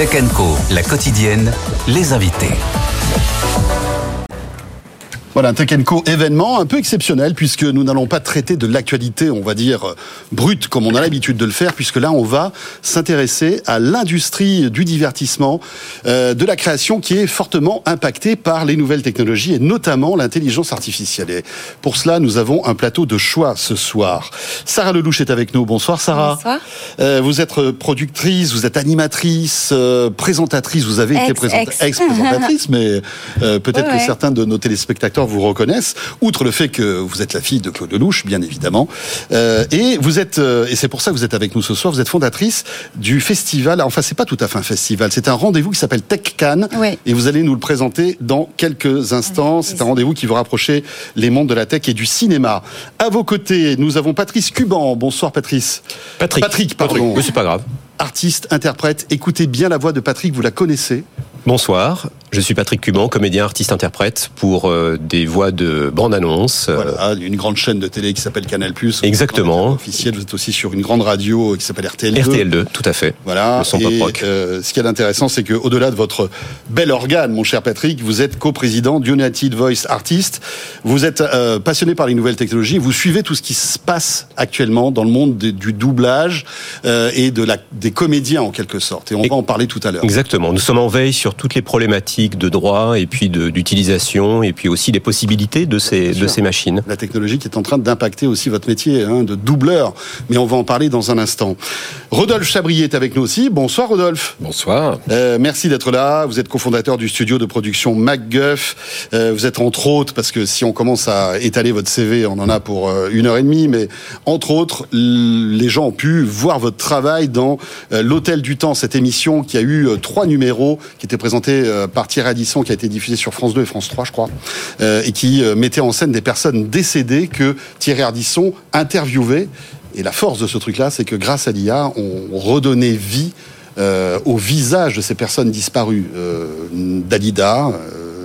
Tech Co, la quotidienne, les invités. Voilà, un Tech Co événement un peu exceptionnel puisque nous n'allons pas traiter de l'actualité, on va dire, brute comme on a l'habitude de le faire, puisque là, on va s'intéresser à l'industrie du divertissement, euh, de la création qui est fortement impactée par les nouvelles technologies et notamment l'intelligence artificielle. Et pour cela, nous avons un plateau de choix ce soir. Sarah Lelouch est avec nous. Bonsoir Sarah. Bonsoir. Euh, vous êtes productrice, vous êtes animatrice, euh, présentatrice, vous avez été Ex, présenta- ex. ex-présentatrice, mais euh, peut-être Ouais, que certains de nos téléspectateurs vous reconnaissent, outre le fait que vous êtes la fille de Claude Lelouch, bien évidemment. Euh, et vous êtes, euh, et c'est pour ça que vous êtes avec nous ce soir, vous êtes fondatrice du festival, enfin c'est pas tout à fait un festival, c'est un rendez-vous qui s'appelle Tech Cannes, et vous allez nous le présenter dans quelques instants. C'est un rendez-vous qui va rapprocher les mondes de la tech et du cinéma. À vos côtés, nous avons Patrice Cuban. Bonsoir Patrice. Patrick. Patrick, pardon. Oui, c'est pas grave. Artiste, interprète, écoutez bien la voix de Patrick, vous la connaissez. Bonsoir, je suis Patrick Cuban, comédien, artiste, interprète pour euh, des voix de bande-annonce. euh, Voilà, une grande chaîne de télé qui s'appelle Canal+. Exactement. Officiel, vous êtes aussi sur une grande radio qui s'appelle RTL2. RTL2, tout à fait. Voilà. Le son et euh, ce qui est intéressant, c'est que au-delà de votre bel organe, mon cher Patrick, vous êtes co-président d'United Voice Artist. Vous êtes euh, passionné par les nouvelles technologies. Vous suivez tout ce qui se passe actuellement dans le monde de- du doublage et de la, des comédiens en quelque sorte. Et on Et- va en parler tout à l'heure. Exactement. Nous sommes en veille sur toutes les problématiques de droit et puis de- d'utilisation et puis aussi les possibilités de ces, de ces machines. La technologie qui est en train d'impacter aussi votre métier hein, de doubleur. Mais on va en parler dans un instant. Rodolphe Chabrier est avec nous aussi. Bonsoir Rodolphe. Bonsoir. Euh, merci d'être là. Vous êtes cofondateur du studio de production MacGuff. Euh, vous êtes entre autres, parce que si on commence à étaler votre CV, on en a pour euh, une heure et demie, mais entre autres, les gens ont pu voir votre travail dans euh, L'Hôtel du Temps, cette émission qui a eu euh, trois numéros, qui était présentée euh, par Thierry Adisson, qui a été diffusée sur France 2 et France 3, je crois, euh, et qui euh, mettait en scène des personnes décédées que Thierry Ardisson interviewait. Et la force de ce truc-là, c'est que grâce à l'IA, on redonnait vie au visage de ces personnes disparues, Dalida,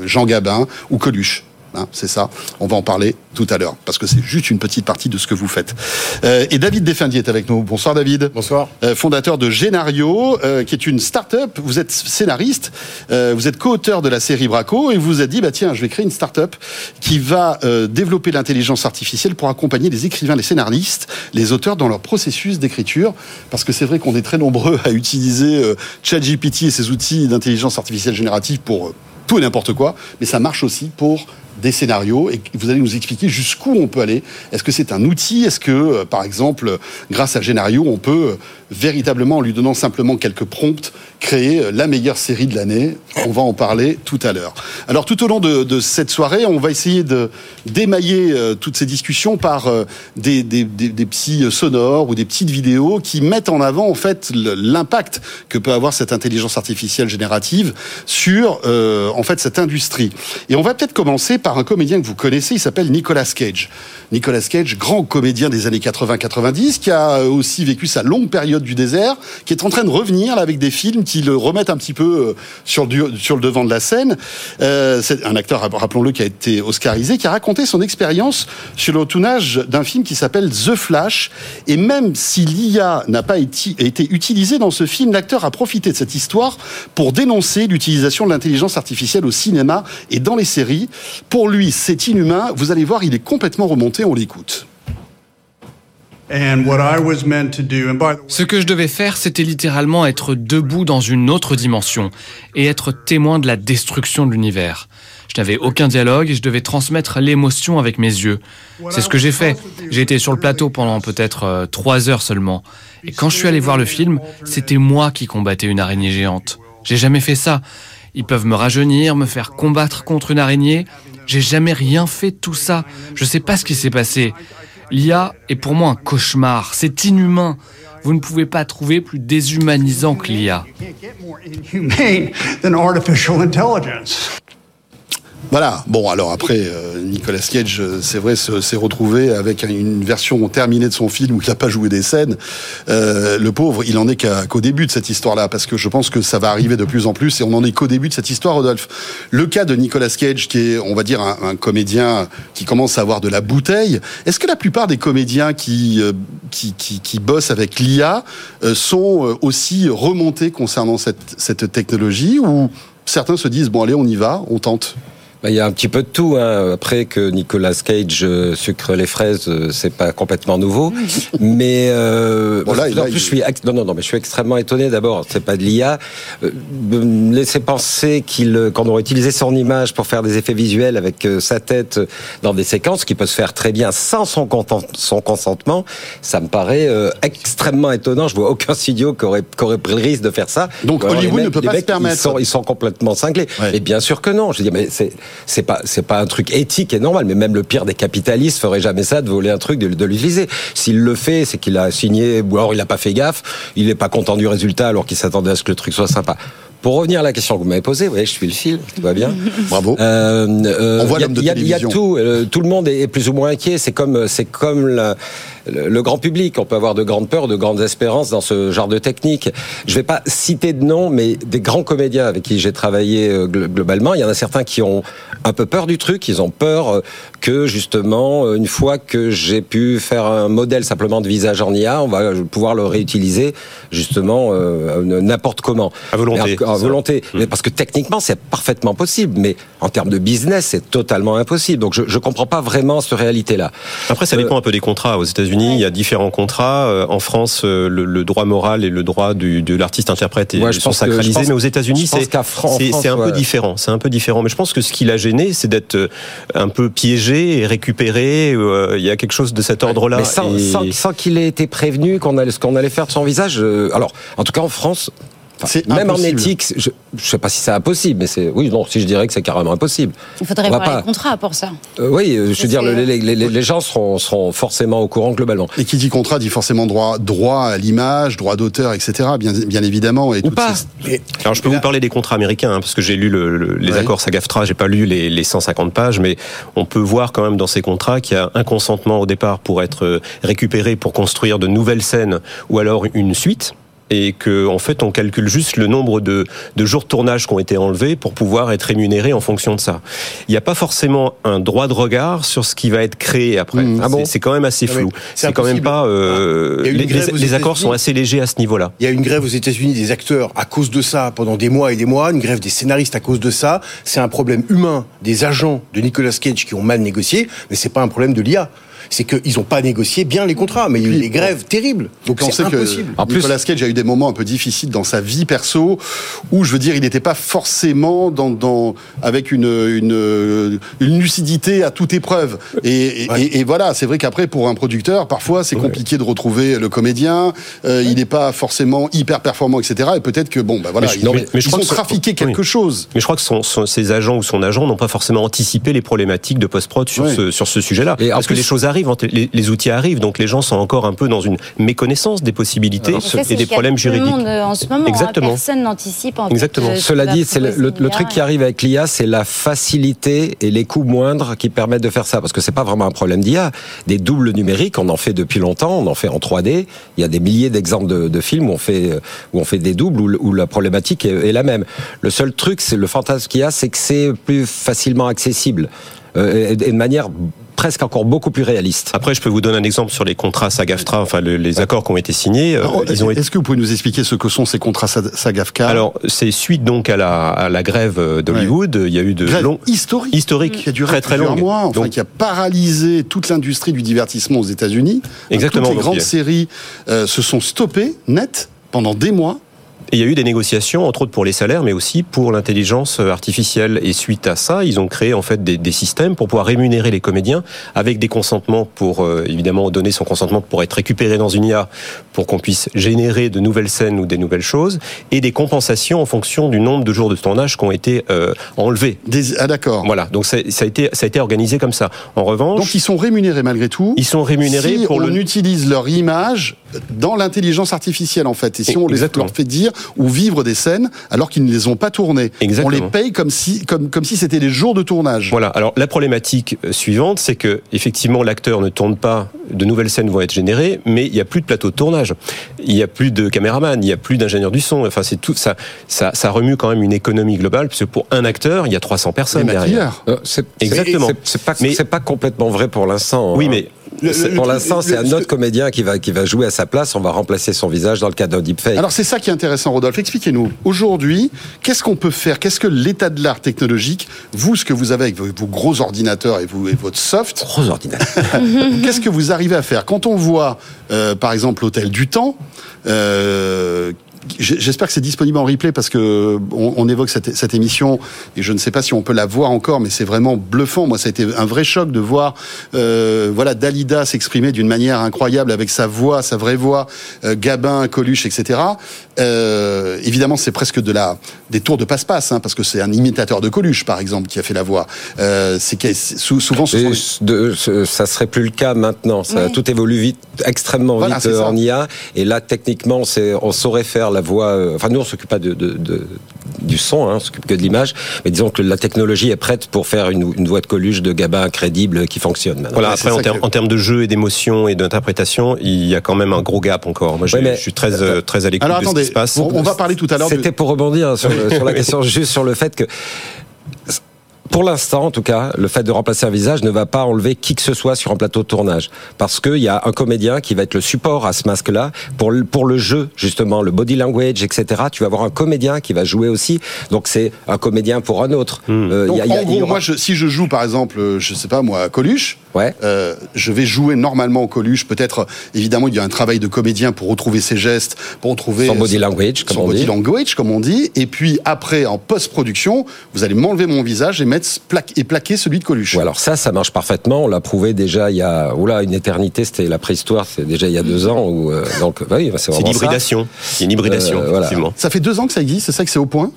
Jean Gabin ou Coluche. Hein, c'est ça. On va en parler tout à l'heure parce que c'est juste une petite partie de ce que vous faites. Euh, et David Defendier est avec nous. Bonsoir David. Bonsoir. Euh, fondateur de Genario, euh, qui est une start-up. Vous êtes scénariste, vous êtes co-auteur de la série Braco et vous vous êtes dit bah tiens, je vais créer une start-up qui va développer l'intelligence artificielle pour accompagner les écrivains, les scénaristes, les auteurs dans leur processus d'écriture parce que c'est vrai qu'on est très nombreux à utiliser ChatGPT et ses outils d'intelligence artificielle générative pour tout et n'importe quoi, mais ça marche aussi pour des scénarios et vous allez nous expliquer jusqu'où on peut aller. Est-ce que c'est un outil? Est-ce que, euh, par exemple, euh, grâce à Génario, on peut euh, véritablement, en lui donnant simplement quelques prompts, créer euh, la meilleure série de l'année On va en parler tout à l'heure. Alors, tout au long de, cette soirée, on va essayer de d'émailler euh, toutes ces discussions par euh, des, petits sonores ou des petites vidéos qui mettent en avant, en fait, l'impact que peut avoir cette intelligence artificielle générative sur, en fait, cette industrie. Et on va peut-être commencer par un comédien que vous connaissez, il s'appelle Nicolas Cage. Nicolas Cage, grand comédien des années 80-90, qui a aussi vécu sa longue période du désert, qui est en train de revenir là, avec des films qui le remettent un petit peu euh, sur, le devant de la scène. Euh, c'est un acteur, rappelons-le, qui a été oscarisé, qui a raconté son expérience sur le tournage d'un film qui s'appelle The Flash. Et même si l'IA n'a pas été, été utilisée dans ce film, l'acteur a profité de cette histoire pour dénoncer l'utilisation de l'intelligence artificielle au cinéma et dans les séries. Pour lui, c'est inhumain. Vous allez voir, il est complètement remonté. On l'écoute. Ce que je devais faire, c'était littéralement être debout dans une autre dimension et être témoin de la destruction de l'univers. Je n'avais aucun dialogue et je devais transmettre l'émotion avec mes yeux. C'est ce que j'ai fait. J'ai été sur le plateau pendant peut-être euh, trois heures seulement. Et quand je suis allé voir le film, c'était moi qui combattais une araignée géante. J'ai jamais fait ça. Ils peuvent me rajeunir, me faire combattre contre une araignée. J'ai jamais rien fait de tout ça. Je sais pas ce qui s'est passé. L'IA est pour moi un cauchemar. C'est inhumain. Vous ne pouvez pas trouver plus déshumanisant que l'IA. Voilà. Bon, alors après, euh, Nicolas Cage, euh, c'est vrai, se- s'est retrouvé avec une version terminée de son film où il n'a pas joué des scènes. Euh, le pauvre, il en est qu'au début de cette histoire-là, parce que je pense que ça va arriver de plus en plus, et on en est qu'au début de cette histoire, Rodolphe. Le cas de Nicolas Cage, qui est, on va dire, un, comédien qui commence à avoir de la bouteille. Est-ce que la plupart des comédiens qui euh, qui, qui, qui bossent avec l'IA sont aussi remontés concernant cette, cette technologie, ou certains se disent bon allez, on y va, on tente? Bah, Il y a un petit peu de tout. Hein. Après que Nicolas Cage euh, sucre les fraises, euh, c'est pas complètement nouveau. mais euh, Bon, là, en là, plus, il- je suis non, non, non, mais je suis extrêmement étonné. D'abord, c'est pas de l'IA. Euh, laisser penser qu'il, qu'on aurait utilisé son image pour faire des effets visuels avec euh, sa tête dans des séquences qui peut se faire très bien sans son, content- son consentement, ça me paraît euh, extrêmement étonnant. Je vois aucun studio qui aurait, qui aurait pris le risque de faire ça. Donc, alors, Hollywood les ne mecs- peut pas se mecs, permettre. Ils sont, ils sont complètement cinglés. Ouais. Et bien sûr que non. Je dis, mais c'est c'est pas c'est pas un truc éthique et normal. Mais même le pire des capitalistes ferait jamais ça de voler un truc de, de l'utiliser. S'il le fait, c'est qu'il a signé ou alors il a pas fait gaffe. Il est pas content du résultat alors qu'il s'attendait à ce que le truc soit sympa. Pour revenir à la question que vous m'avez posée, ouais, je suis le fil, tout va bien. Bravo. Euh, euh, On voit il y a- l'homme de il y a- y tout. euh, tout le monde est est plus ou moins inquiet. C'est comme, c'est comme la- le, le grand public. On peut avoir de grandes peurs, de grandes espérances dans ce genre de technique. Je vais pas citer de noms, mais des grands comédiens avec qui j'ai travaillé euh, glo- globalement, il y en a certains qui ont un peu peur du truc. Ils ont peur euh, que justement, euh, une fois que j'ai pu faire un modèle simplement de visage en IA, on va pouvoir le réutiliser justement euh, n'importe comment. À volonté, Mais à volonté. Mais parce que techniquement, c'est parfaitement possible. Mais en termes de business, c'est totalement impossible. Donc je ne comprends pas vraiment cette réalité-là. Après, ça Euh, dépend un peu des contrats. Aux États-Unis, il y a différents contrats. Euh, En France, euh, le, le droit moral et le droit du, de l'artiste-interprète est- Ouais, je sont pense que- sacralisés. mais aux États-Unis, c'est un peu différent. C'est un peu différent. Mais je pense que ce qui l'a gêné, c'est d'être euh, un peu piégé et récupéré. Il y a quelque chose de cet ordre-là. Mais sans, Et- sans- sans qu'il ait été prévenu qu'on allait, ce qu'on allait faire de son visage. alors, en tout cas en France. Enfin, même en éthique, je ne sais pas si c'est impossible, mais c'est oui, non, si je dirais que c'est carrément impossible. Il faudrait voir pas- les contrats pour ça. Euh, oui, euh, je veux dire, les, les- les- les gens seront, seront forcément au courant globalement. Et qui dit contrat dit forcément droit, droit à l'image, droit d'auteur, etc. Bien, bien évidemment. Et Ou pas. ces- Alors je peux vous parler des contrats américains hein, parce que j'ai lu le- le- les Ouais. accords SAG-AFTRA, j'ai pas lu les, les 150 pages, mais on peut voir quand même dans ces contrats qu'il y a un consentement au départ pour être euh, récupéré pour construire de nouvelles scènes ou alors une suite. Et que en fait on calcule juste le nombre de, de jours de tournage qui ont été enlevés pour pouvoir être rémunéré en fonction de ça. Il n'y a pas forcément un droit de regard sur ce qui va être créé après. Mmh. Ah bon C'est- quand même assez mais flou. c'est quand même pas. euh, Il y a eu une les, les- accords sont assez légers à ce niveau-là. Il y a une grève aux États-Unis des acteurs à cause de ça pendant des mois et des mois, une grève des scénaristes à cause de ça. C'est un problème humain des agents de Nicolas Cage qui ont mal négocié, mais c'est pas un problème de l'IA. C'est qu'ils n'ont pas négocié bien les contrats, mais il y a eu des grèves terribles. Donc on c'est sait que impossible. En plus- Nicolas Cage a eu des moments un peu difficiles dans sa vie perso où je veux dire il n'était pas forcément dans, dans avec une, une une lucidité à toute épreuve et, et- Ouais. et- et voilà c'est vrai qu'après pour un producteur parfois c'est compliqué de retrouver le comédien euh, il n'est pas forcément hyper performant etc et peut-être que bon bah voilà Mais je- ils, non, ont- mais- mais je ils crois ont que ça- trafiqué quelque chose Mais je crois que son, son- ses agents ou son agent n'ont pas forcément anticipé les problématiques de post-prod sur, ce, sur ce sujet-là. Parce que les choses arrivent, les, les outils arrivent, donc les gens sont encore un peu dans une méconnaissance des possibilités et des problèmes de tout le juridiques. monde, euh, en ce moment, hein. Exactement. personne n'anticipe. en fait, Exactement. euh, ce Cela dit, c'est le, truc qui arrive avec l'IA, c'est la facilité et les coûts moindres qui permettent de faire ça. Parce que c'est pas vraiment un problème d'IA. Des doubles numériques, on en fait depuis longtemps, on en fait en 3D. Il y a des milliers d'exemples de, de films où on fait où on fait des doubles où, la problématique est, est la même. Le seul truc, c'est le fantasme qu'il y a, c'est que c'est plus facilement accessible euh, et, et de manière presque encore beaucoup plus réaliste. Après, je peux vous donner un exemple sur les contrats SAG-AFTRA, enfin le- les accords qui ont été signés. euh, Alors, ils ont été est-ce que vous pouvez nous expliquer ce que sont ces contrats SAG-AFTRA? Alors, c'est suite donc à la, à la grève euh, d'Hollywood. Il y a eu de Grève longs historique historiques, qui a duré très très plusieurs longues. mois, enfin Donc, qui a paralysé toute l'industrie du divertissement aux États-Unis. Exactement, Toutes les donc, grandes a- séries euh, se sont stoppées net pendant des mois. Et il y a eu des négociations, entre autres pour les salaires, mais aussi pour l'intelligence artificielle. Et suite à ça, ils ont créé en fait des, des systèmes pour pouvoir rémunérer les comédiens avec des consentements pour euh, évidemment donner son consentement pour être récupéré dans une IA, pour qu'on puisse générer de nouvelles scènes ou des nouvelles choses, et des compensations en fonction du nombre de jours de tournage qui ont été euh, enlevés. Des... Ah d'accord. Voilà, donc ça, ça a été ça a été organisé comme ça. En revanche, Donc ils sont rémunérés malgré tout. ils sont rémunérés si pour on le utilise leur image dans l'intelligence artificielle en fait. Et si on les- leur fait dire ou vivre des scènes alors qu'ils ne les ont pas tournées. Exactement. On les paye comme si, comme, comme si c'était les jours de tournage. Voilà. Alors la problématique euh, suivante, c'est que effectivement l'acteur ne tourne pas, de nouvelles scènes vont être générées, mais il n'y a plus de plateau de tournage, il n'y a plus de caméraman, il n'y a plus d'ingénieur du son. Enfin, c'est tout ça, ça, ça remue quand même une économie globale, parce que pour un acteur, il y a 300 Les personnes derrière. Euh, c'est- Exactement. c'est- C'est pas, Mais- c'est pas complètement vrai pour l'instant. Oui, hein. mais Le- pour l'instant, c'est un autre comédien qui va, qui va jouer à sa place. On va remplacer son visage dans le cas d'un deepfake. Alors c'est ça qui est intéressant, Rodolphe. Expliquez-nous. Aujourd'hui, qu'est-ce qu'on peut faire? Qu'est-ce que l'état de l'art technologique, vous, ce que vous avez avec vos, vos gros ordinateurs et, vous, et votre soft, Gros ordinateur. qu'est-ce que vous arrivez à faire? Quand on voit, euh, par exemple, l'hôtel du temps, euh, J'espère que c'est disponible en replay parce que on, on évoque cette, cette émission et je ne sais pas si on peut la voir encore, mais c'est vraiment bluffant. Moi, ça a été un vrai choc de voir, euh, voilà, Dalida s'exprimer d'une manière incroyable avec sa voix, sa vraie voix, euh, Gabin, Coluche, etc. Euh, évidemment, c'est presque de la des tours de passe-passe, hein, parce que c'est un imitateur de Coluche, par exemple, qui a fait la voix. Euh, c'est souvent ce sont de- ce- ça serait plus le cas maintenant. Ça, Oui. Tout évolue vite, extrêmement Voilà, vite en IA. Et là, techniquement, on saurait faire la voix. euh, enfin, nous, on s'occupe pas de, de- de- du son, hein, on s'occupe que de l'image. Mais disons que la technologie est prête pour faire une, une voix de Coluche de Gabin crédible qui fonctionne. Maintenant. Voilà, après, en, termes- que- en termes de jeu et d'émotion et d'interprétation, il y a quand même un gros gap encore. Moi, je, Ouais, mais- je suis très, euh, très à l'écoute Alors de ce attendez, qui se passe. on, on va parler tout à l'heure. de- C'était pour rebondir sur, le- sur la question, juste sur le fait que. Pour l'instant, en tout cas, le fait de remplacer un visage ne va pas enlever qui que ce soit sur un plateau de tournage. Parce qu'il y a un comédien qui va être le support à ce masque-là. Pour le, pour le jeu, justement, le body language, etc., tu vas avoir un comédien qui va jouer aussi. Donc c'est un comédien pour un autre. Euh, Donc, il y a- il y a- en il gros, y aura- moi, je- si je joue, par exemple, je sais pas moi, à Coluche, Ouais. euh, je vais jouer normalement au Coluche. Peut-être, évidemment, il y a un travail de comédien pour retrouver ses gestes, pour retrouver Son body language, comme son on body dit. language, comme on dit. Et puis après, en post-production, vous allez m'enlever mon visage et mettre plaque et plaquer celui de Coluche. Alors ça, ça marche parfaitement. On l'a prouvé déjà il y a oula, une éternité. C'était la préhistoire. C'est déjà il y a deux ans. Où, euh, donc, bah oui, c'est C'est vraiment ça. l'hybridation. A une hybridation, Euh, voilà. Ça fait deux ans que ça existe, c'est ça que c'est au point?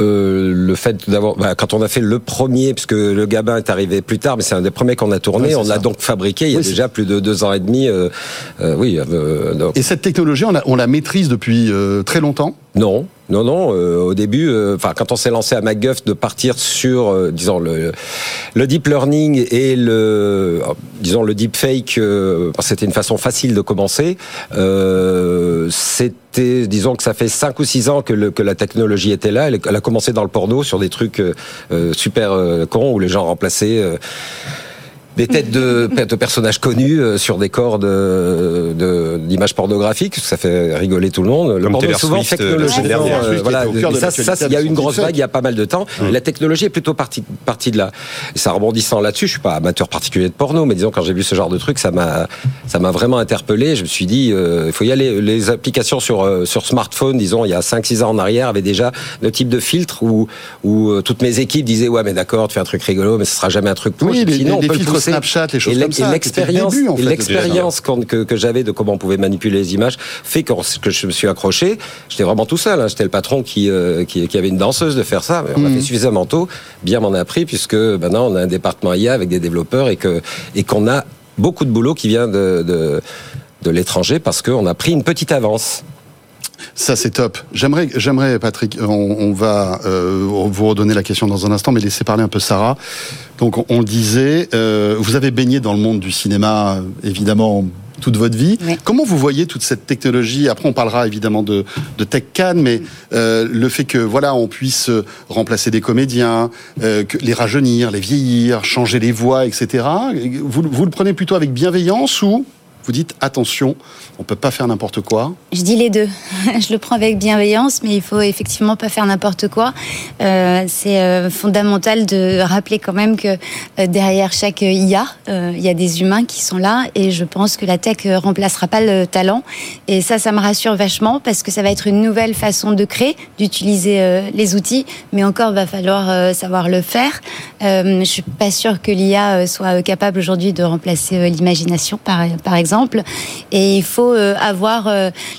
Euh, le fait d'avoir, bah, quand on a fait le premier, puisque le Gabin est arrivé plus tard, mais c'est un des premiers qu'on a tourné, on l'a donc fabriqué il y a Oui, déjà plus de deux ans et demi. euh, euh, oui, euh, donc- Et cette technologie, on la, on la maîtrise depuis euh, très longtemps? non, non, non. euh, au début, euh, enfin, quand on s'est lancé à MacGuff, de partir sur, euh, disons le, le deep learning et le, disons le deep fake, euh, c'était une façon facile de commencer. C'était, disons que ça fait cinq ou six ans que, le- que la technologie était là. Elle, elle a commencé dans le porno sur des trucs euh, euh, super euh, cons où les gens remplaçaient. Euh, des têtes de, de personnages connus euh, sur des corps de- de- d'images pornographiques, ça fait rigoler tout le monde. Le Comme porno est souvent Swift, euh, euh, voilà, ça, ça, il y a eu une grosse vague il y a pas mal de temps. La technologie est plutôt partie, partie de là. Et ça rebondissant là-dessus, je suis pas amateur particulier de porno, mais disons quand j'ai vu ce genre de truc, ça m'a, ça m'a vraiment interpellé. Je me suis dit, euh, il faut y aller. Les applications sur euh, sur smartphone, disons, il y a 5-6 ans en arrière, avaient déjà le type de filtre où où euh, toutes mes équipes disaient, ouais, mais d'accord, tu fais un truc rigolo, mais ce sera jamais un truc pour. Oui, les- suis dit, non, les on peut le filtres Snapchat, les choses Et comme ça, l'expérience, en fait, l'expérience que, que j'avais de comment on pouvait manipuler les images fait que, que je me suis accroché. J'étais vraiment tout seul. hein. J'étais le patron qui, euh, qui, qui avait une danseuse de faire ça. Mais on l'a fait suffisamment tôt. Bien m'en a pris puisque maintenant on a un département IA avec des développeurs et que et qu'on a beaucoup de boulot qui vient de, de, de l'étranger parce qu'on a pris une petite avance. Ça, c'est top. J'aimerais, j'aimerais, Patrick, on, on va euh, vous redonner la question dans un instant, mais laissez parler un peu Sarah. Donc, on, on le disait, euh, vous avez baigné dans le monde du cinéma, euh, évidemment, toute votre vie. Oui. Comment vous voyez toute cette technologie? Après, on parlera évidemment de, de Tech Can, mais euh, le fait que voilà, on puisse euh, remplacer des comédiens, euh, que les rajeunir, les vieillir, changer les voix, etc. Vous, vous le prenez plutôt avec bienveillance ou vous dites attention, on peut pas faire n'importe quoi Je dis les deux. Je le prends avec bienveillance, mais il faut effectivement pas faire n'importe quoi. Euh, c'est euh, fondamental de rappeler quand même que euh, derrière chaque IA, il y a des humains qui sont là, et je pense que la tech euh, remplacera pas le talent. Et ça, ça me rassure vachement parce que ça va être une nouvelle façon de créer, d'utiliser les outils, mais encore va falloir savoir le faire. Je suis pas sûre que l'IA soit capable aujourd'hui de remplacer l'imagination, par exemple. Exemple. Et il faut avoir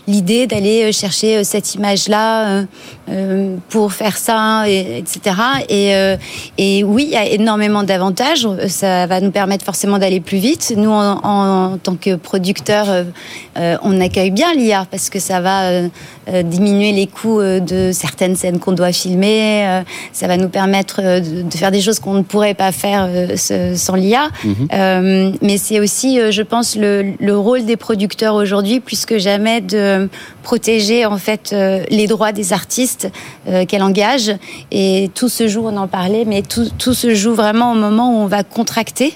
l'idée d'aller chercher cette image-là pour faire ça, et, etc. Et, et oui, il y a énormément d'avantages. Ça va nous permettre forcément d'aller plus vite. Nous, en, en tant que producteurs, on accueille bien l'IA parce que ça va diminuer les coûts de certaines scènes qu'on doit filmer. ça va nous permettre de faire des choses qu'on ne pourrait pas faire sans l'IA. Mhm. mais c'est aussi, je pense, le, le rôle des producteurs aujourd'hui, plus que jamais, de protéger en fait les droits des artistes qu'elle engage. Et tout se joue, on en parlait, mais tout, tout se joue vraiment au moment où on va contracter.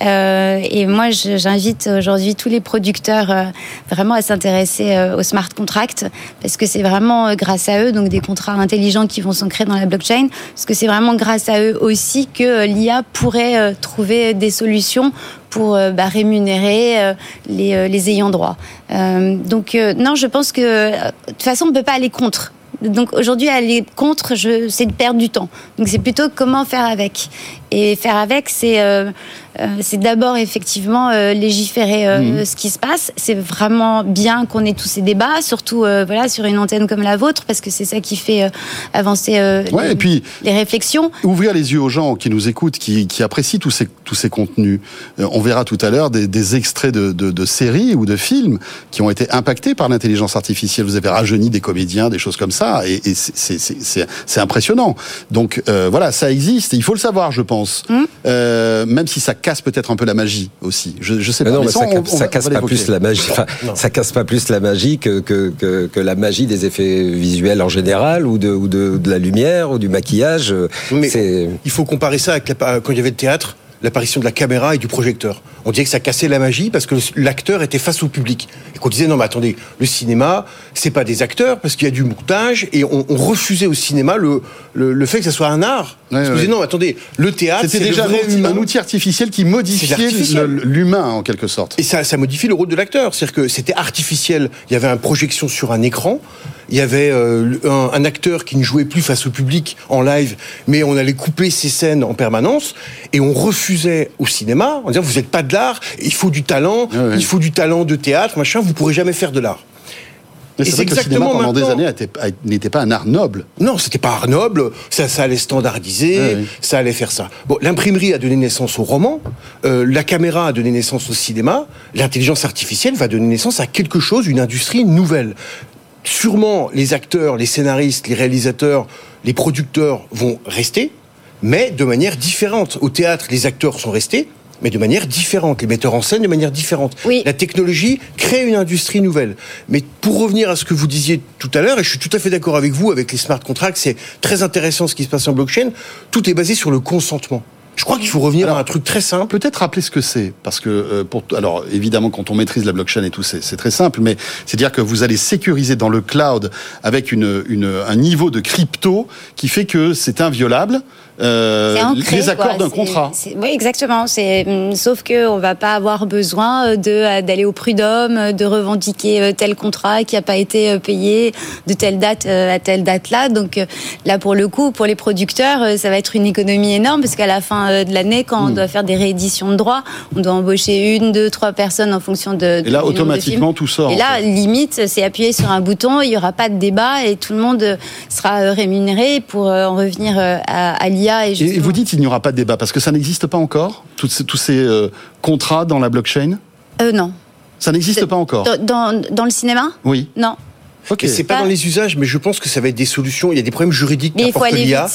Euh, et moi, j'invite aujourd'hui tous les producteurs euh, vraiment à s'intéresser euh, au smart contract parce que c'est vraiment grâce à eux, donc des contrats intelligents qui vont s'ancrer dans la blockchain, parce que c'est vraiment grâce à eux aussi que l'IA pourrait trouver des solutions pour bah, rémunérer les, les, ayants droit. donc non, je pense que de toute façon, on ne peut pas aller contre. Donc aujourd'hui, aller contre, c'est de perdre du temps. Donc c'est plutôt comment faire avec. Et faire avec, c'est euh, euh, c'est d'abord effectivement euh, légiférer mhm. ce qui se passe. C'est vraiment bien qu'on ait tous ces débats, surtout voilà sur une antenne comme la vôtre, parce que c'est ça qui fait avancer les, et puis, les réflexions. Ouvrir les yeux aux gens qui nous écoutent, qui, qui apprécient tous ces tous ces contenus. on verra tout à l'heure des, des, extraits de, de, de, séries ou de films qui ont été impactés par l'intelligence artificielle. Vous avez rajeuni des comédiens, des choses comme ça, et, et c'est impressionnant. Donc voilà, ça existe. il faut le savoir, je pense. Hmm. Euh, même si ça casse peut-être un peu la magie aussi. Je, je sais pas. Non, mais, ça, casse pas plus la magie. ça casse pas plus la magie que, que, que, la magie des effets visuels en général ou de, ou de, de la lumière ou du maquillage. Mais il faut comparer ça avec quand il y avait le théâtre l'apparition de la caméra et du projecteur. On disait que ça cassait la magie parce que l'acteur était face au public. Et qu'on disait non mais attendez, le cinéma, c'est pas des acteurs parce qu'il y a du montage et on, refusait au cinéma le, le, fait que ça soit un art. Parce disait non attendez, le théâtre c'était déjà un outil artificiel qui modifiait l'humain en quelque sorte. Et ça, ça modifie le rôle de l'acteur, c'est-à-dire que c'était artificiel. Il y avait une projection sur un écran. Il y avait euh, un, acteur qui ne jouait plus face au public en live, mais on allait couper ses scènes en permanence. Et on refusait au cinéma en disant vous n'êtes pas de l'art, il faut du talent, il faut du talent de théâtre, machin, vous pourrez jamais faire de l'art. Et c'est exactement que le cinéma, pendant des années n'était pas un art noble. Non, c'était pas art noble. Ça, ça allait standardiser, ça allait faire ça. Bon, l'imprimerie a donné naissance au roman, euh, la caméra a donné naissance au cinéma, l'intelligence artificielle va donner naissance à quelque chose, une industrie nouvelle sûrement les acteurs, les scénaristes, les réalisateurs, les producteurs vont rester, mais de manière différente. Au théâtre, les acteurs sont restés, mais de manière différente, les metteurs en scène de manière différente. La technologie crée une industrie nouvelle. Mais pour revenir à ce que vous disiez tout à l'heure, et je suis tout à fait d'accord avec vous, avec les smart contracts, c'est très intéressant ce qui se passe en blockchain, tout est basé sur le consentement. Je crois qu'il faut revenir à un truc très simple. Peut-être rappeler ce que c'est, parce que euh, pour alors évidemment quand on maîtrise la blockchain et tout, c'est très simple, mais c'est dire que vous allez sécuriser dans le cloud avec une, une, un niveau de crypto qui fait que c'est inviolable euh, les accords d'un contrat. Oui, exactement. Hum, sauf que on va pas avoir besoin euh, euh, d'aller au prud'homme, euh, de revendiquer tel contrat qui a pas été payé de telle date à telle date là. Donc là, pour le coup, pour les producteurs, ça va être une économie énorme parce qu'à la fin de l'année, quand on hmm. doit faire des rééditions de droits, on doit embaucher une, deux, trois personnes en fonction de. Et là, automatiquement, tout sort. Et là, limite, c'est appuyer sur un bouton, il y aura pas de débat et tout le monde sera rémunéré pour en revenir à, à et, vous dites qu'il n'y aura pas de débat parce que ça n'existe pas encore, tous ces, tous ces euh, contrats dans la blockchain? Euh, Non. Ça n'existe pas encore dans, dans, le cinéma? Oui. Non. Ok. C'est pas, dans les usages, mais je pense que ça va être des solutions. Il y a des problèmes juridiques qu'apporte l'IA.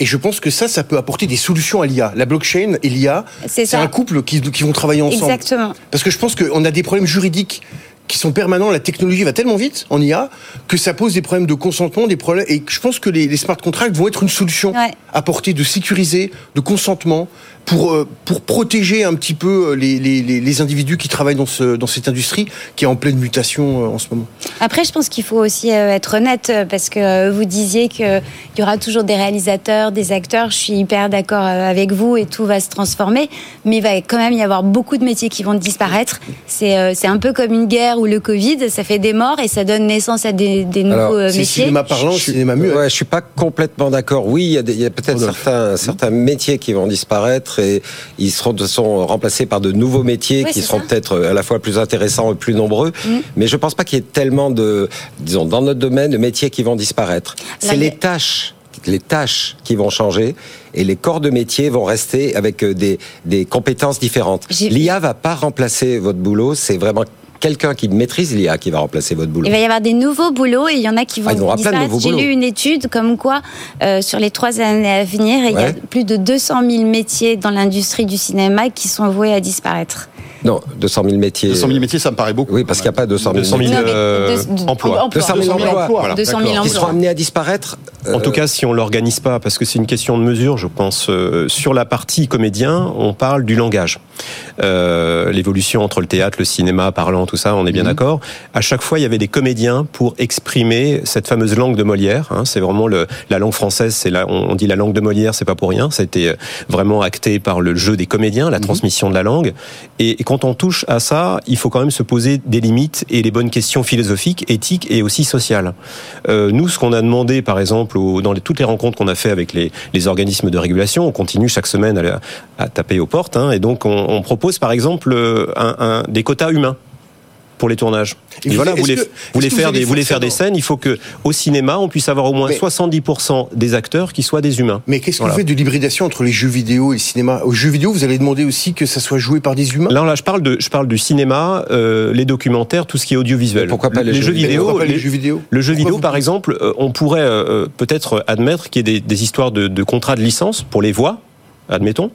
Et je pense que ça, ça peut apporter des solutions à l'IA. La blockchain et l'IA, c'est un couple qui, qui, vont travailler ensemble. Exactement. Parce que je pense qu'on a des problèmes juridiques qui sont permanents. La technologie va tellement vite en IA que ça pose des problèmes de consentement, des problèmes. Et je pense que les, smart contracts vont être une solution à apportée de sécuriser, de consentement, pour, euh, pour protéger un petit peu euh, les, les, les, individus qui travaillent dans, ce, dans cette industrie qui est en pleine mutation euh, en ce moment. Après, je pense qu'il faut aussi être honnête parce que vous disiez qu'il y aura toujours des réalisateurs, des acteurs. Je suis hyper d'accord avec vous et tout va se transformer, mais il va quand même y avoir beaucoup de métiers qui vont disparaître. C'est un peu comme une guerre où le Covid, ça fait des morts et ça donne naissance à des, des nouveaux Alors, euh, C'est métiers. cinéma parlant, Je cinéma muet? Ouais, je suis pas complètement d'accord. Oui, il y a, des- il y a peut-être Rodolphe. certains, certains métiers qui vont disparaître et ils seront façon remplacés par de nouveaux métiers qui seront peut-être à la fois plus intéressants et plus nombreux. Mm. Mais je pense pas qu'il y ait tellement de, disons, dans notre domaine, de métiers qui vont disparaître. C'est les tâches les tâches qui vont changer et les corps de métier vont rester avec euh, des, des compétences différentes. L'IA va pas remplacer votre boulot, c'est vraiment quelqu'un qui maîtrise l'IA qui va remplacer votre boulot. Il va y avoir des nouveaux boulots et il y en a qui vont Ah, de disparaître. J'ai lu une étude comme quoi, euh, sur les trois années à venir, il y a plus de 200 000 métiers dans l'industrie du cinéma qui sont voués à disparaître. Non, 200 000 métiers. 200 000 métiers, ça me paraît beaucoup. Oui, parce qu'il n'y a pas 200 000, 200 000 Non, mais euh, emplois. 200 000 emplois. emplois. 200 000 D'accord. qui seront emplois. amenés à disparaître. En euh, tout cas, si on l'organise pas, parce que c'est une question de mesure, je pense, euh, sur la partie comédien, on parle du langage. Euh, L'évolution entre le théâtre, le cinéma, parlant, tout ça, on est bien d'accord. À chaque fois, il y avait des comédiens pour exprimer cette fameuse langue de Molière. hein. c'est vraiment le, la langue française, c'est la, on, on dit la langue de Molière, c'est pas pour rien. Ça a été vraiment acté par le jeu des comédiens, la transmission de la langue. Et, et quand on touche à ça, il faut quand même se poser des limites et les bonnes questions philosophiques, éthiques et aussi sociales. Euh, nous, ce qu'on a demandé, par exemple, au- dans les- toutes les rencontres qu'on a fait avec les, les organismes de régulation, on continue chaque semaine à, à taper aux portes, hein, et donc on, on propose, par exemple, euh, un- un- des quotas humains pour les tournages. Et Et vous- voilà, vous voulez, que- vous voulez est-ce que vous faire des, vous voulez faire des scènes, il faut que au cinéma, on puisse avoir au moins Mais- 70% des acteurs qui soient des humains. Mais qu'est-ce que Voilà. vous faites de l'hybridation entre les jeux vidéo et le cinéma? Aux jeux vidéo, vous allez demander aussi que ça soit joué par des humains? Là, là, je parle de, je parle du cinéma, euh, les documentaires, tout ce qui est audiovisuel. Mais pourquoi pas les jeux Mais vidéo pourquoi pas les les- jeux vidéo? Le jeu vidéo, vous- par exemple, euh, on pourrait euh, peut-être admettre qu'il y ait des, des histoires de, de contrats de licence pour les voix. Admettons.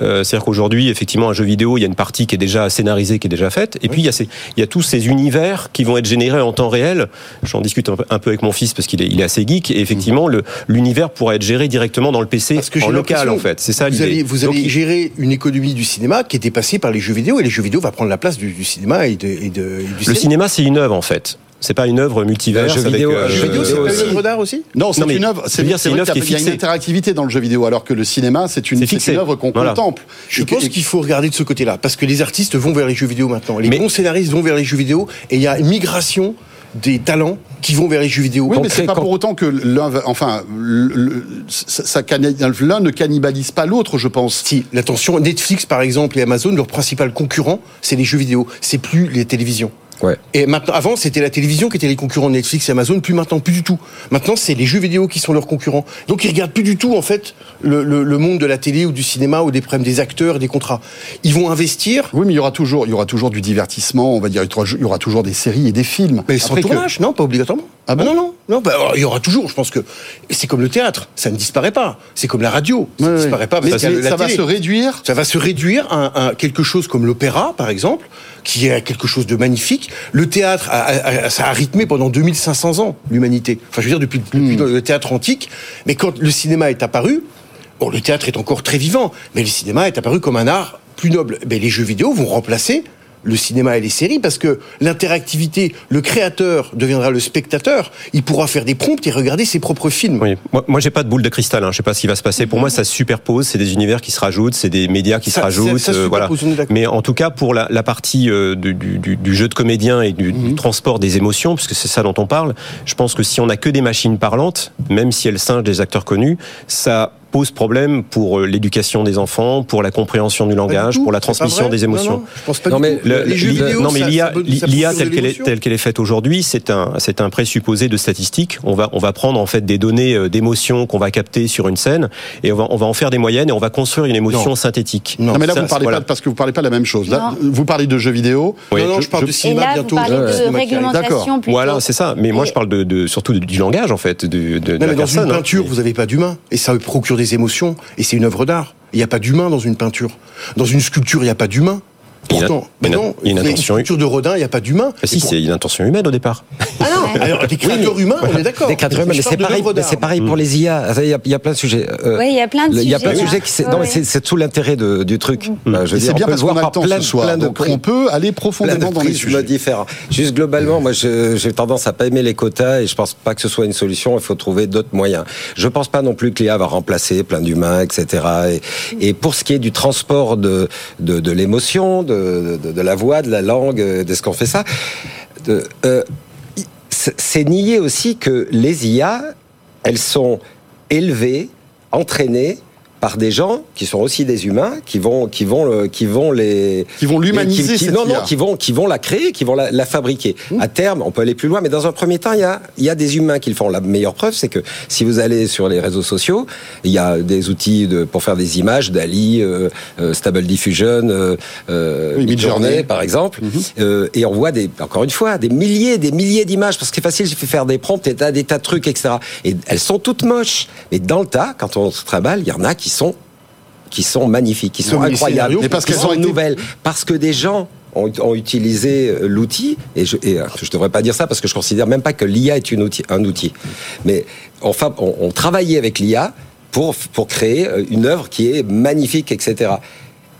Euh, C'est-à-dire qu'aujourd'hui, effectivement, un jeu vidéo, il y a une partie qui est déjà scénarisée, qui est déjà faite. Et puis, il y, a ces, il y a tous ces univers qui vont être générés en temps réel. J'en discute un peu, un peu avec mon fils parce qu'il est, il est assez geek. Et effectivement, le- l'univers pourra être géré directement dans le PC, Parce que j'ai en local, en fait. C'est ça vous l'idée. allez, vous Donc, allez gérer une économie du cinéma qui est dépassée par les jeux vidéo et les jeux vidéo va prendre la place du, du cinéma et, de, et, de, et du le cinéma, c'est une œuvre, en fait. C'est pas une œuvre multivers. Le jeu avec, vidéo, euh, jeu vidéo, c'est pas une œuvre d'art aussi Non, c'est une œuvre. C'est dire, c'est une œuvre qui est Il y a une interactivité dans le jeu vidéo, alors que le cinéma, c'est une, œuvre qu'on Voilà. contemple. Je Et pense qu'il faut regarder de ce côté-là, parce que les artistes vont vers les jeux vidéo maintenant. Les Mais- bons scénaristes vont vers les jeux vidéo, et il y a une migration des talents qui vont vers les jeux vidéo. Oui, mais c'est pas quand- pour autant que l'un, enfin, l'un ne cannibalise pas l'autre, je pense. Si, l'attention, Netflix par exemple et Amazon, leur principal concurrent, c'est les jeux vidéo. C'est plus les télévisions. Ouais. Et maintenant, avant, c'était la télévision qui était les concurrents de Netflix et Amazon, plus maintenant, plus du tout. Maintenant, c'est les jeux vidéo qui sont leurs concurrents. Donc, ils regardent plus du tout, en fait, le, le- le monde de la télé ou du cinéma ou des problèmes des acteurs et des contrats. Ils vont investir. Oui, mais il y aura toujours, il y aura toujours du divertissement. On va dire, il y aura- toujours des séries et des films. Mais sans Après que- tournage, non, pas obligatoirement. Ah bon non, non, non. bah, alors, il y aura toujours. Je pense que c'est comme le théâtre, ça ne disparaît pas. C'est comme la radio, ça Ouais, ne disparaît pas. Mais ça, la ça va se réduire. Ça va se réduire à, à quelque chose comme l'opéra, par exemple, qui est quelque chose de magnifique. Le théâtre, a, a- a- ça a rythmé pendant 2500 ans l'humanité. Enfin, je veux dire, depuis, depuis Hmm. le théâtre antique. Mais quand le cinéma est apparu, bon, le théâtre est encore très vivant, mais le cinéma est apparu comme un art plus noble. Mais les jeux vidéo vont remplacer le cinéma et les séries parce que l'interactivité, le créateur deviendra le spectateur, il pourra faire des prompts et regarder ses propres films. Oui, moi, moi j'ai pas de boule de cristal, hein. je sais pas ce qui va se passer. Pour moi, ça se superpose, c'est des univers qui se rajoutent, c'est des médias qui Ça- se rajoutent, ça- ça se euh, voilà. Mais en tout cas, pour la, la partie euh, du, du- du- du jeu de comédien et du, Mhm. du transport des émotions, puisque c'est ça dont on parle, je pense que si on a que des machines parlantes, même si elles singent des acteurs connus, ça pose problème pour euh, l'éducation des enfants, pour la compréhension du langage, pour la transmission des émotions. Non, non, je pense pas Non, du mais l'IA, telle qu'elle est, l'émotion. telle qu'elle est faite aujourd'hui, c'est un, c'est un présupposé de statistique. On va, on va prendre en fait des données euh, d'émotions qu'on va capter sur une scène et on va, on va en faire des moyennes et on va construire une émotion Non. synthétique. Non. Non, mais là, Ça, vous parlez voilà. pas parce que vous parlez pas de la même chose. Là, vous parlez de jeux vidéo. Oui. Non, non, je parle de cinéma là, bientôt. vous parlez de réglementation plutôt. Voilà, c'est ça. Mais moi, je parle de, de- surtout du langage en fait, de, la mais dans personne. une hein. peinture, vous n'avez pas d'humain. Et ça procure des émotions. Et c'est une œuvre d'art. Il n'y a pas d'humain dans une peinture. Dans une sculpture, il n'y a pas d'humain. Il y a- Pourtant, mais une- non, il y a une intention- sculpture de Rodin, il n'y a pas d'humain. Ah, si, pour- c'est une intention humaine au départ. Ah non, alors, des créateurs humains, on est d'accord. Des créateurs humains, mais c'est pareil, pareil pour les IA. Il y a, il y a plein de sujets. Euh, Oui, il y a plein de il y a plein de sujets, sujets qui. c'est- Ouais, Non, mais c'est tout l'intérêt du truc. Bah, je veux Et dire, c'est on bien peut parce qu'on a le par temps plein, ce soir. plein de Donc, prix. on peut aller profondément dans les sujets. différents. Juste globalement, moi, j'ai tendance à pas aimer les quotas et je pense pas que ce soit une solution. Il faut trouver d'autres moyens. Je pense pas non plus que l'IA va remplacer plein d'humains, etc. Et, pour ce qui est du transport de de, de l'émotion, de, de, la voix, de la langue, de ce qu'on fait ça. euh, c'est nier aussi que les IA, elles sont élevées, entraînées par des gens qui sont aussi des humains, qui vont, qui vont, le- qui vont les, Qui vont l'humaniser, qui- qui- non, non, qui vont, qui vont la créer, qui vont la, la fabriquer. À terme, on peut aller plus loin, mais dans un premier temps, il y a, il y a des humains qui le font. La meilleure preuve, c'est que si vous allez sur les réseaux sociaux, il y a des outils de, pour faire des images, Dali, euh, euh, Stable Diffusion, euh, euh, Oui, Midjourney, par exemple, Euh, et on voit des, encore une fois, des milliers, des milliers d'images, parce que c'est facile, il faut faire des prompts, et t'as des tas de trucs, etc. Et elles sont toutes moches, mais dans le tas, quand on se trimballe, il y en a qui sont qui sont magnifiques, qui sont incroyables, Mais parce qui qu'elles sont été- nouvelles, parce que des gens ont, ont utilisé euh, l'outil, et je et, euh, devrais pas dire ça parce que je considère même pas que l'IA est une outil, un outil, mais enfin, on, on travaillait avec l'IA pour, pour créer euh, une œuvre qui est magnifique, etc.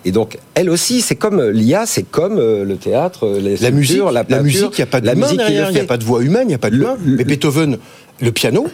Et donc, elle aussi, c'est comme l'IA, c'est comme le théâtre, les La musique, la, la, musique, il n'y a pas de main qui derrière, il n'y a pas de voix humaine, il n'y a pas de Le- main. le- Mais Beethoven, le piano,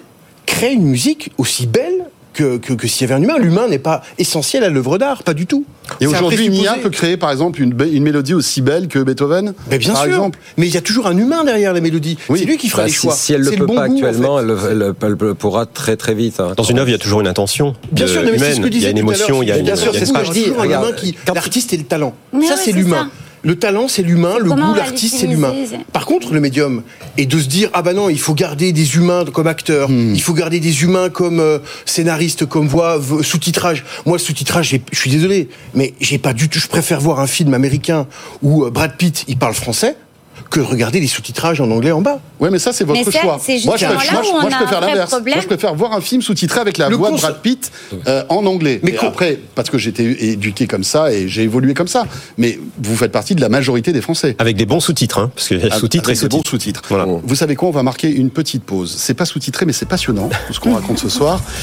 crée une musique aussi belle que, que, que s'il y avait un humain. L'humain n'est pas essentiel à l'œuvre d'art, pas du tout. Et aujourd'hui, une IA peut créer, par exemple, une, mélodie aussi belle que Beethoven Mais bien par sûr. exemple. Mais il y a toujours un humain derrière la mélodie. Oui. C'est lui qui fera Bah, les si, choix. si elle ne C'est le le peut bon pas goût, en fait. actuellement, elle, le- elle le- elle le pourra très très vite. hein. Dans une œuvre, il y a toujours une intention Bien sûr, mais c'est humaine. ce que il y a une émotion, il y a une, bien sûr, c'est ce que Il y je a dis, L'artiste et le talent. Ça, c'est l'humain. Le talent, c'est l'humain. Le goût, l'artiste, c'est l'humain. Par contre, le médium, et de se dire, ah bah non, il faut garder des humains comme acteurs, il faut garder des humains comme euh, scénaristes, comme voix, sous-titrage. Moi, le sous-titrage, je suis désolé, mais j'ai pas du tout, je préfère voir un film américain où euh, Brad Pitt, il parle français, que regarder les sous-titrages en anglais en bas. Ouais, mais ça, c'est votre ça, choix. moi, je, préfère- moi, je préfère l'inverse. Moi, je préfère voir un film sous-titré avec la Le voix de Brad Pitt euh, en anglais. Mais après, parce que j'étais éduqué comme ça et j'ai évolué comme ça. Mais vous faites partie de la majorité des Français. Avec des bons sous-titres, hein, parce qu'il y a sous-titres et Avec des bons sous-titres. sous-titres. Voilà. Vous savez quoi On va marquer une petite pause. C'est pas sous-titré, mais c'est passionnant tout ce qu'on raconte ce soir.